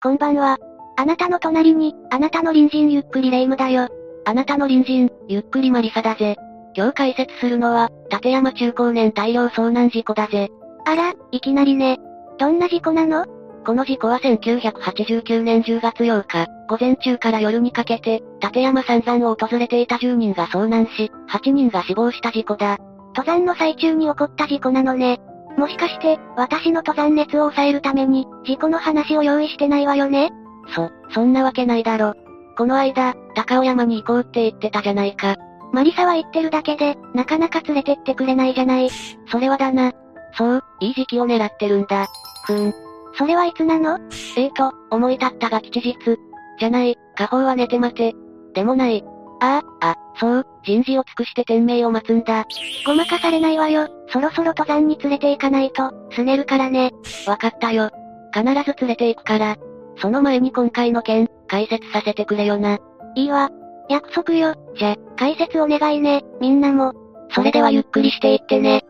こんばんは。あなたの隣に、あなたの隣人ゆっくりレ夢ムだよ。あなたの隣人、ゆっくりマリサだぜ。今日解説するのは、立山中高年大量遭難事故だぜ。あら、いきなりね。どんな事故なの？この事故は1989年10月8日、午前中から夜にかけて、立山山山を訪れていた10人が遭難し、8人が死亡した事故だ。登山の最中に起こった事故なのね。もしかして、私の登山熱を抑えるために、事故の話を用意してないわよね？そ、そんなわけないだろ。この間、高尾山に行こうって言ってたじゃないか。マリサは言ってるだけで、なかなか連れてってくれないじゃない。それはだな。そう、いい時期を狙ってるんだ。ふん。それはいつなの？えーと、思い立ったが吉日。じゃない、下方は寝て待て。でもない。ああ、あ、そう、人事を尽くして天命を待つんだ。ごまかされないわよ。そろそろ登山に連れて行かないと、すねるからね。わかったよ。必ず連れて行くから。その前に今回の件、解説させてくれよな。いいわ。約束よ。じゃ、解説お願いね、みんなも。それではゆっくりしていってね。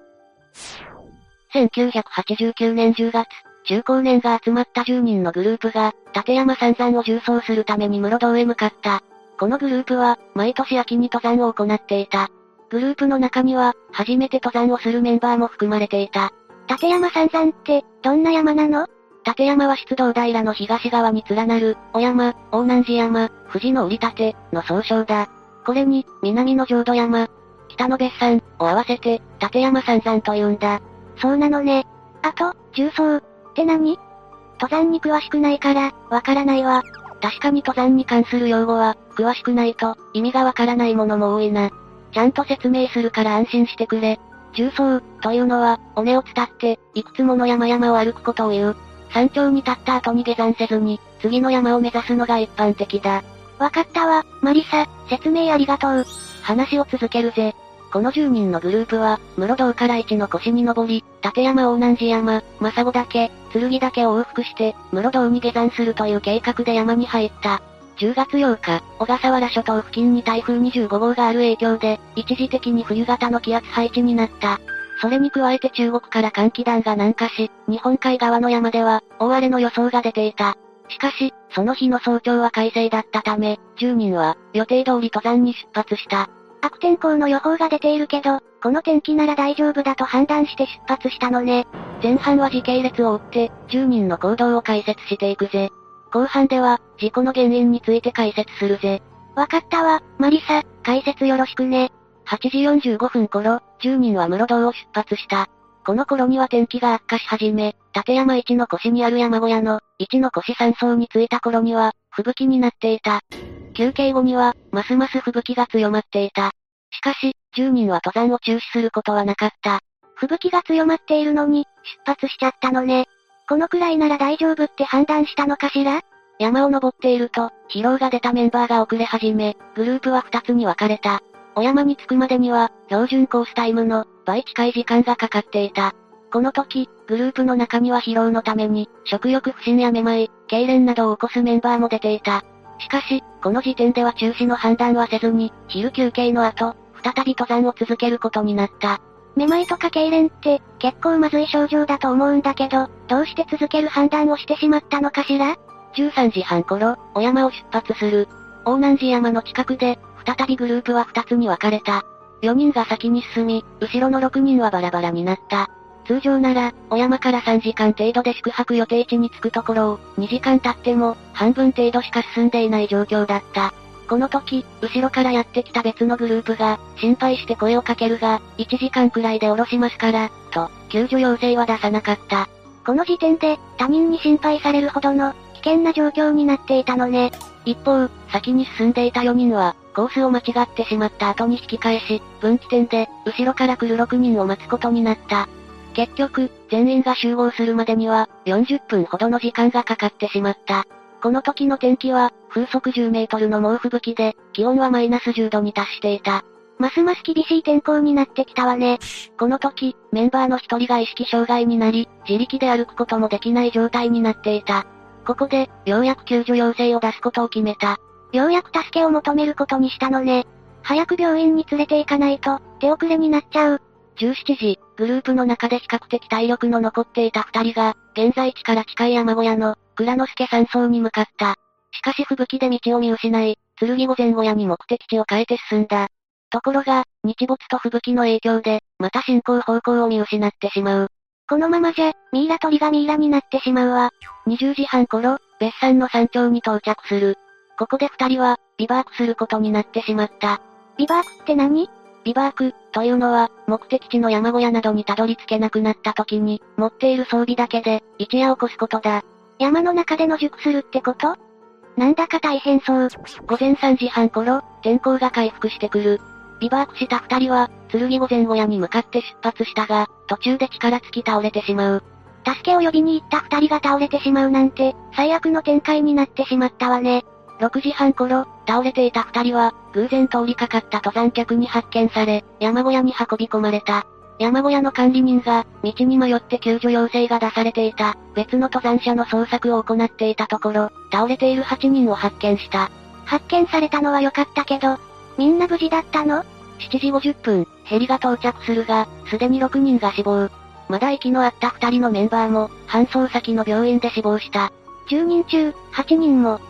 1989年10月、中高年が集まった10人のグループが、立山山山を縦走するために室堂へ向かった。このグループは、毎年秋に登山を行っていた。グループの中には、初めて登山をするメンバーも含まれていた。立山山山って、どんな山なの？立山は出道平の東側に連なる、小山、大南寺山、富士の折り立て、の総称だ。これに、南の浄土山、北の別山、を合わせて、立山山山と言うんだ。そうなのね。あと、重曹、って何？登山に詳しくないから、わからないわ。確かに登山に関する用語は、詳しくないと、意味がわからないものも多いな。ちゃんと説明するから安心してくれ。重曹、というのは、尾根を伝って、いくつもの山々を歩くことを言う。山頂に立った後に下山せずに、次の山を目指すのが一般的だ。わかったわ、マリサ、説明ありがとう。話を続けるぜ。この10人のグループは、室堂から一の腰に登り、立山大南寺山、正子岳、剣岳を往復して、室堂に下山するという計画で山に入った。10月8日、小笠原諸島付近に台風25号がある影響で、一時的に冬型の気圧配置になった。それに加えて中国から寒気団が南下し、日本海側の山では、大荒れの予想が出ていた。しかし、その日の早朝は快晴だったため、10人は、予定通り登山に出発した。悪天候の予報が出ているけど、この天気なら大丈夫だと判断して出発したのね。前半は時系列を追って、10人の行動を解説していくぜ。後半では、事故の原因について解説するぜ。わかったわ、マリサ、解説よろしくね。8時45分頃、10人は室堂を出発した。この頃には天気が悪化し始め、立山一の腰にある山小屋の、一の腰山荘に着いた頃には、吹雪になっていた。休憩後には、ますます吹雪が強まっていた。しかし、10人は登山を中止することはなかった。吹雪が強まっているのに、出発しちゃったのね。このくらいなら大丈夫って判断したのかしら？山を登っていると、疲労が出たメンバーが遅れ始め、グループは2つに分かれた。お山に着くまでには、標準コースタイムの倍近い時間がかかっていた。この時、グループの中には疲労のために、食欲不振やめまい、痙攣などを起こすメンバーも出ていた。しかし、この時点では中止の判断はせずに、昼休憩の後、再び登山を続けることになった。めまいとか痙攣って、結構まずい症状だと思うんだけど、どうして続ける判断をしてしまったのかしら ?13 時半頃、お山を出発する。大南寺山の近くで、再びグループは2つに分かれた。4人が先に進み、後ろの6人はバラバラになった。通常なら、お山から3時間程度で宿泊予定地に着くところを、2時間経っても、半分程度しか進んでいない状況だった。この時、後ろからやってきた別のグループが、心配して声をかけるが、1時間くらいで降ろしますから、と、救助要請は出さなかった。この時点で、他人に心配されるほどの、危険な状況になっていたのね。一方、先に進んでいた4人は、コースを間違ってしまった後に引き返し、分岐点で、後ろから来る6人を待つことになった。結局、全員が集合するまでには、40分ほどの時間がかかってしまった。この時の天気は、風速10メートルの猛吹雪で、気温はマイナス10度に達していた。ますます厳しい天候になってきたわね。この時、メンバーの一人が意識障害になり、自力で歩くこともできない状態になっていた。ここで、ようやく救助要請を出すことを決めた。ようやく助けを求めることにしたのね。早く病院に連れて行かないと、手遅れになっちゃう。17時、グループの中で比較的体力の残っていた二人が、現在地から近い山小屋の、倉之助山荘に向かった。しかし吹雪で道を見失い、剣御前小屋に目的地を変えて進んだ。ところが、日没と吹雪の影響で、また進行方向を見失ってしまう。このままじゃ、ミイラ取りがミイラになってしまうわ。20時半頃、別山の山頂に到着する。ここで二人は、ビバークすることになってしまった。ビバークって何？ビバーク、というのは、目的地の山小屋などにたどり着けなくなった時に、持っている装備だけで、一夜を越すことだ。山の中で野宿するってこと？なんだか大変そう。午前3時半頃、天候が回復してくる。ビバークした二人は、剣御前小屋に向かって出発したが、途中で力尽き倒れてしまう。助けを呼びに行った二人が倒れてしまうなんて、最悪の展開になってしまったわね。6時半頃、倒れていた二人は、偶然通りかかった登山客に発見され、山小屋に運び込まれた。山小屋の管理人が、道に迷って救助要請が出されていた、別の登山者の捜索を行っていたところ、倒れている8人を発見した。発見されたのは良かったけど、みんな無事だったの ?7 時50分、ヘリが到着するが、すでに6人が死亡。まだ息のあった2人のメンバーも、搬送先の病院で死亡した。10人中、8人も。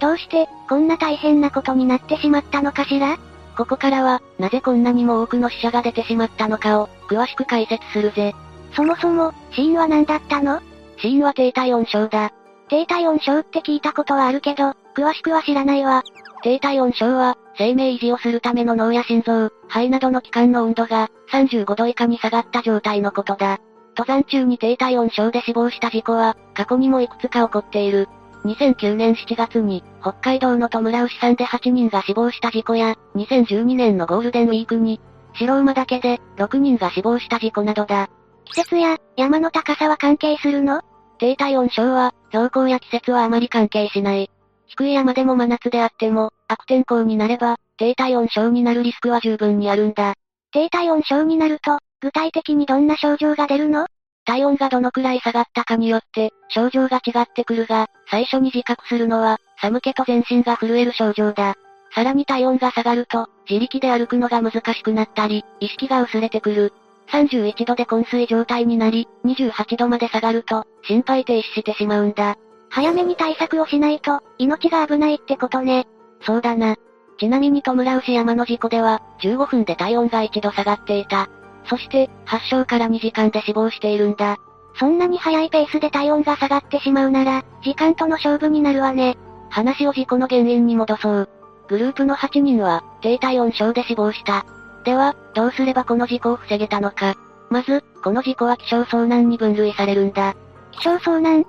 どうして、こんな大変なことになってしまったのかしら？ここからは、なぜこんなにも多くの死者が出てしまったのかを、詳しく解説するぜ。そもそも、死因は何だったの？死因は低体温症だ。低体温症って聞いたことはあるけど、詳しくは知らないわ。低体温症は、生命維持をするための脳や心臓、肺などの器官の温度が、35度以下に下がった状態のことだ。登山中に低体温症で死亡した事故は、過去にもいくつか起こっている。2009年7月に、北海道の戸村牛山で8人が死亡した事故や、2012年のゴールデンウィークに、白馬岳で、6人が死亡した事故などだ。季節や、山の高さは関係するの？低体温症は、標高や季節はあまり関係しない。低い山でも真夏であっても、悪天候になれば、低体温症になるリスクは十分にあるんだ。低体温症になると、具体的にどんな症状が出るの？体温がどのくらい下がったかによって、症状が違ってくるが、最初に自覚するのは、寒気と全身が震える症状だ。さらに体温が下がると、自力で歩くのが難しくなったり、意識が薄れてくる。31度で昏睡状態になり、28度まで下がると、心肺停止してしまうんだ。早めに対策をしないと、命が危ないってことね。そうだな。ちなみに戸村牛山の事故では、15分で体温が一度下がっていた。そして、発症から2時間で死亡しているんだ。そんなに早いペースで体温が下がってしまうなら、時間との勝負になるわね。話を事故の原因に戻そう。グループの8人は、低体温症で死亡した。では、どうすればこの事故を防げたのか。まず、この事故は気象遭難に分類されるんだ。気象遭難？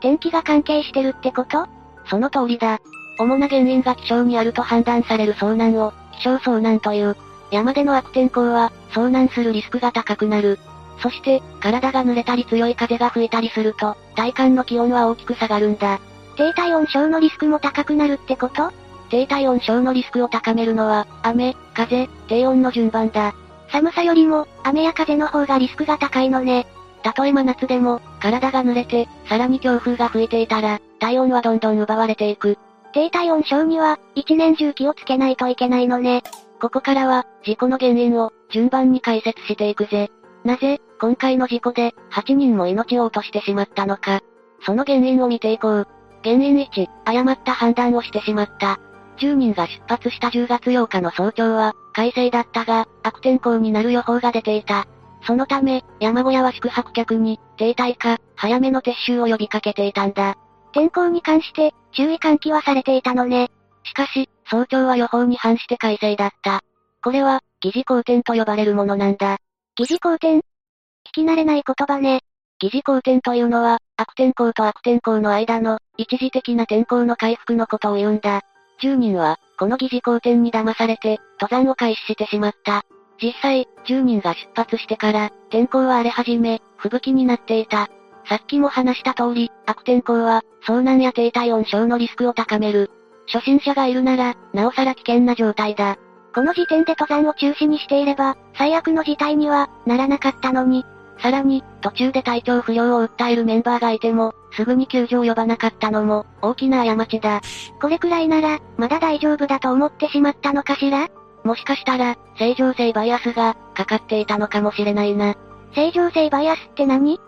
天気が関係してるってこと？その通りだ。主な原因が気象にあると判断される遭難を、気象遭難という。山での悪天候は、遭難するリスクが高くなる。そして、体が濡れたり強い風が吹いたりすると、体感の気温は大きく下がるんだ。低体温症のリスクも高くなるってこと？低体温症のリスクを高めるのは、雨、風、低温の順番だ。寒さよりも、雨や風の方がリスクが高いのね。たとえ真夏でも、体が濡れて、さらに強風が吹いていたら、体温はどんどん奪われていく。低体温症には、一年中気をつけないといけないのね。ここからは、事故の原因を、順番に解説していくぜ。なぜ、今回の事故で、8人も命を落としてしまったのか。その原因を見ていこう。原因1、誤った判断をしてしまった。10人が出発した10月8日の早朝は、快晴だったが、悪天候になる予報が出ていた。そのため、山小屋は宿泊客に、停滞か、早めの撤収を呼びかけていたんだ。天候に関して、注意喚起はされていたのね。しかし、早朝は予報に反して快晴だった。これは、疑似好転と呼ばれるものなんだ。疑似好転？聞き慣れない言葉ね。疑似好転というのは、悪天候と悪天候の間の、一時的な天候の回復のことを言うんだ。10人は、この疑似好転に騙されて、登山を開始してしまった。実際、10人が出発してから、天候は荒れ始め、吹雪になっていた。さっきも話した通り、悪天候は、遭難や低体温症のリスクを高める。初心者がいるなら、なおさら危険な状態だ。この時点で登山を中止にしていれば、最悪の事態には、ならなかったのに。さらに、途中で体調不良を訴えるメンバーがいても、すぐに救助を呼ばなかったのも、大きな過ちだ。これくらいなら、まだ大丈夫だと思ってしまったのかしら？もしかしたら、正常性バイアスが、かかっていたのかもしれないな。正常性バイアスって何？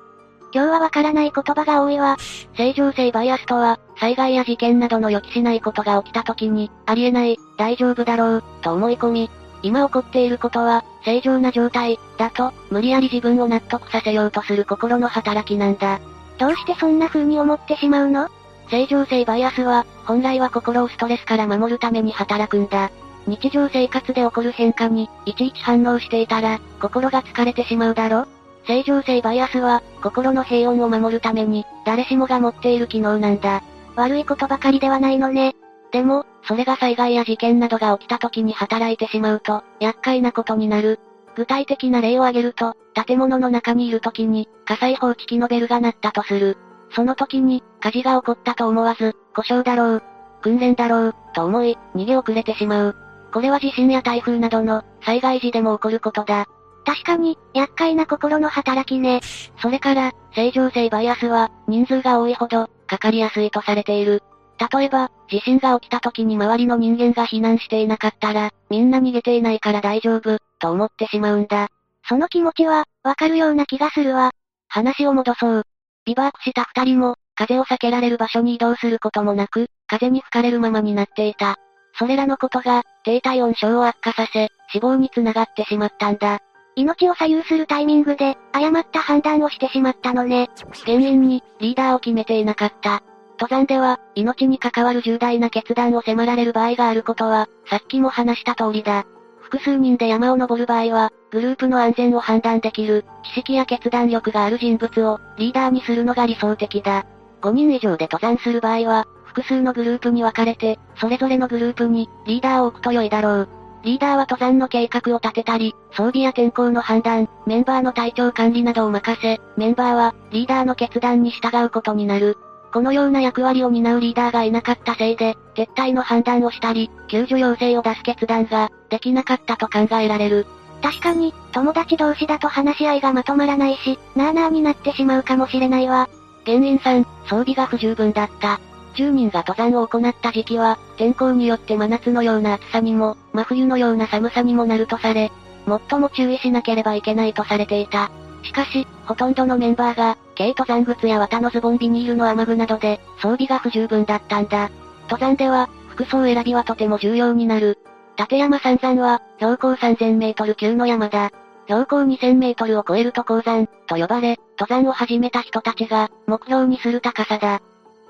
今日はわからない言葉が多いわ。正常性バイアスとは、災害や事件などの予期しないことが起きた時に、ありえない、大丈夫だろう、と思い込み、今起こっていることは、正常な状態、だと、無理やり自分を納得させようとする心の働きなんだ。どうしてそんな風に思ってしまうの？正常性バイアスは、本来は心をストレスから守るために働くんだ。日常生活で起こる変化に、いちいち反応していたら、心が疲れてしまうだろ正常性バイアスは、心の平穏を守るために、誰しもが持っている機能なんだ。悪いことばかりではないのね。でも、それが災害や事件などが起きた時に働いてしまうと、厄介なことになる。具体的な例を挙げると、建物の中にいる時に、火災報知器のベルが鳴ったとする。その時に、火事が起こったと思わず、故障だろう、訓練だろう、と思い、逃げ遅れてしまう。これは地震や台風などの、災害時でも起こることだ。確かに、厄介な心の働きね。それから、正常性バイアスは、人数が多いほど、かかりやすいとされている。例えば、地震が起きた時に周りの人間が避難していなかったら、みんな逃げていないから大丈夫、と思ってしまうんだ。その気持ちは、わかるような気がするわ。話を戻そう。ビバークした二人も、風を避けられる場所に移動することもなく、風に吹かれるままになっていた。それらのことが、低体温症を悪化させ、死亡につながってしまったんだ。命を左右するタイミングで、誤った判断をしてしまったのね。原因に、リーダーを決めていなかった。登山では、命に関わる重大な決断を迫られる場合があることは、さっきも話した通りだ。複数人で山を登る場合は、グループの安全を判断できる、知識や決断力がある人物を、リーダーにするのが理想的だ。5人以上で登山する場合は、複数のグループに分かれて、それぞれのグループに、リーダーを置くと良いだろう。リーダーは登山の計画を立てたり、装備や天候の判断、メンバーの体調管理などを任せ、メンバーは、リーダーの決断に従うことになる。このような役割を担うリーダーがいなかったせいで、撤退の判断をしたり、救助要請を出す決断が、できなかったと考えられる。確かに、友達同士だと話し合いがまとまらないし、なーなーになってしまうかもしれないわ。原因3、装備が不十分だった。10人が登山を行った時期は、天候によって真夏のような暑さにも、真冬のような寒さにもなるとされ、最も注意しなければいけないとされていた。しかし、ほとんどのメンバーが、軽登山靴や綿のズボンビニールの雨具などで、装備が不十分だったんだ。登山では、服装選びはとても重要になる。立山山山は、標高3000メートル級の山だ。標高2000メートルを超えると高山、と呼ばれ、登山を始めた人たちが、目標にする高さだ。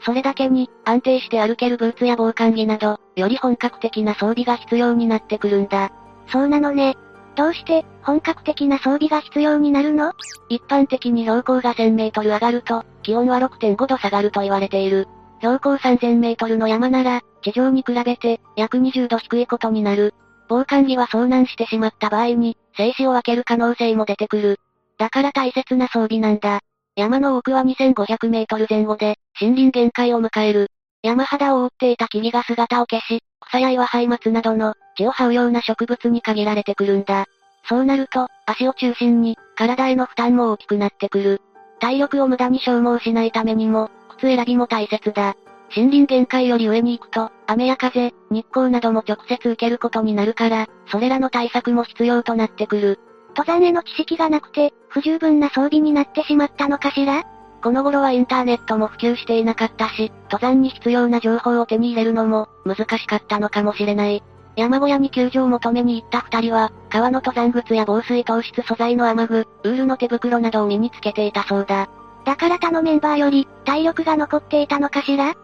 それだけに、安定して歩けるブーツや防寒着など、より本格的な装備が必要になってくるんだ。そうなのね。どうして、本格的な装備が必要になるの？一般的に標高が1000メートル上がると、気温は6.5度下がると言われている。標高3000メートルの山なら、地上に比べて、約20度低いことになる。防寒着は遭難してしまった場合に、生死を分ける可能性も出てくる。だから大切な装備なんだ。山の多くは2500メートル前後で、森林限界を迎える。山肌を覆っていた木々が姿を消し、草や岩灰松などの、血を這うような植物に限られてくるんだ。そうなると、足を中心に、体への負担も大きくなってくる。体力を無駄に消耗しないためにも、靴選びも大切だ。森林限界より上に行くと、雨や風、日光なども直接受けることになるから、それらの対策も必要となってくる。登山への知識がなくて、不十分な装備になってしまったのかしら？この頃はインターネットも普及していなかったし、登山に必要な情報を手に入れるのも、難しかったのかもしれない。山小屋に救助を求めに行った二人は、川の登山靴や防水糖質素材の雨具、ウールの手袋などを身につけていたそうだ。だから他のメンバーより、体力が残っていたのかしら？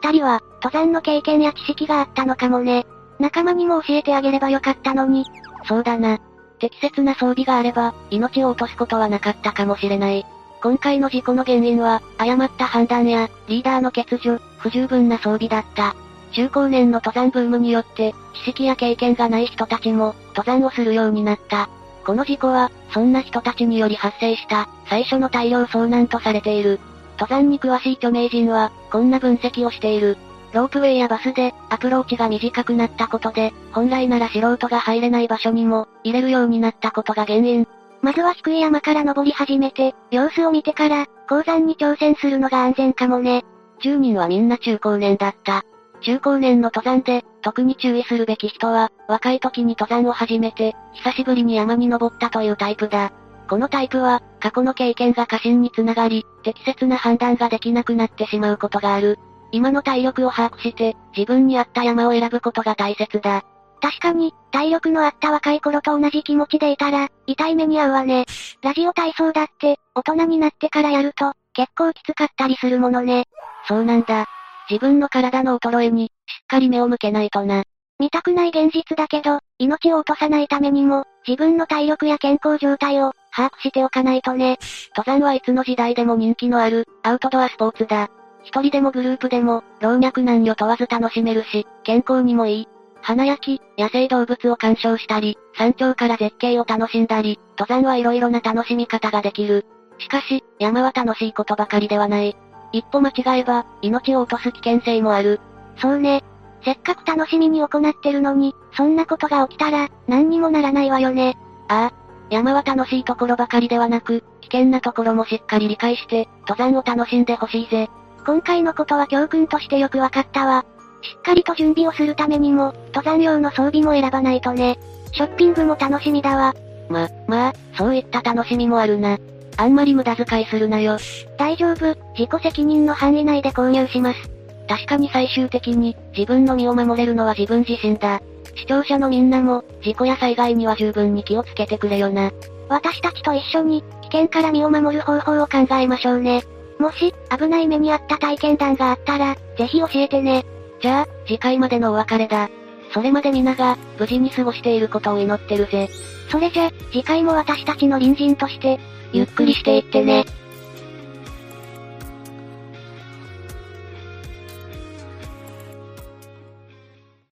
二人は、登山の経験や知識があったのかもね。仲間にも教えてあげればよかったのに。そうだな。適切な装備があれば、命を落とすことはなかったかもしれない。今回の事故の原因は、誤った判断や、リーダーの欠如、不十分な装備だった。中高年の登山ブームによって、知識や経験がない人たちも、登山をするようになった。この事故は、そんな人たちにより発生した、最初の大量遭難とされている。登山に詳しい著名人は、こんな分析をしている。ロープウェイやバスで、アプローチが短くなったことで、本来なら素人が入れない場所にも、入れるようになったことが原因。まずは低い山から登り始めて、様子を見てから、高山に挑戦するのが安全かもね。10人はみんな中高年だった。中高年の登山で、特に注意するべき人は、若い時に登山を始めて、久しぶりに山に登ったというタイプだ。このタイプは、過去の経験が過信につながり、適切な判断ができなくなってしまうことがある。今の体力を把握して、自分に合った山を選ぶことが大切だ。確かに、体力のあった若い頃と同じ気持ちでいたら、痛い目に遭うわね。ラジオ体操だって、大人になってからやると、結構きつかったりするものね。そうなんだ。自分の体の衰えに、しっかり目を向けないとな。見たくない現実だけど、命を落とさないためにも、自分の体力や健康状態を、把握しておかないとね。登山はいつの時代でも人気のある、アウトドアスポーツだ。一人でもグループでも、老若男女問わず楽しめるし、健康にもいい。花焼き、野生動物を鑑賞したり、山頂から絶景を楽しんだり、登山はいろいろな楽しみ方ができる。しかし、山は楽しいことばかりではない。一歩間違えば、命を落とす危険性もある。そうね。せっかく楽しみに行ってるのに、そんなことが起きたら、何にもならないわよね。ああ。山は楽しいところばかりではなく、危険なところもしっかり理解して、登山を楽しんでほしいぜ。今回のことは教訓としてよくわかったわ。しっかりと準備をするためにも、登山用の装備も選ばないとね。ショッピングも楽しみだわ。ま、まあ、そういった楽しみもあるな。あんまり無駄遣いするなよ。大丈夫、自己責任の範囲内で購入します。確かに最終的に、自分の身を守れるのは自分自身だ。視聴者のみんなも、事故や災害には十分に気をつけてくれよな。私たちと一緒に、危険から身を守る方法を考えましょうね。もし、危ない目にあった体験談があったら、ぜひ教えてね。じゃあ、次回までのお別れだ。それまで皆が、無事に過ごしていることを祈ってるぜ。それじゃ、次回も私たちの隣人として、ゆっくりしていってね。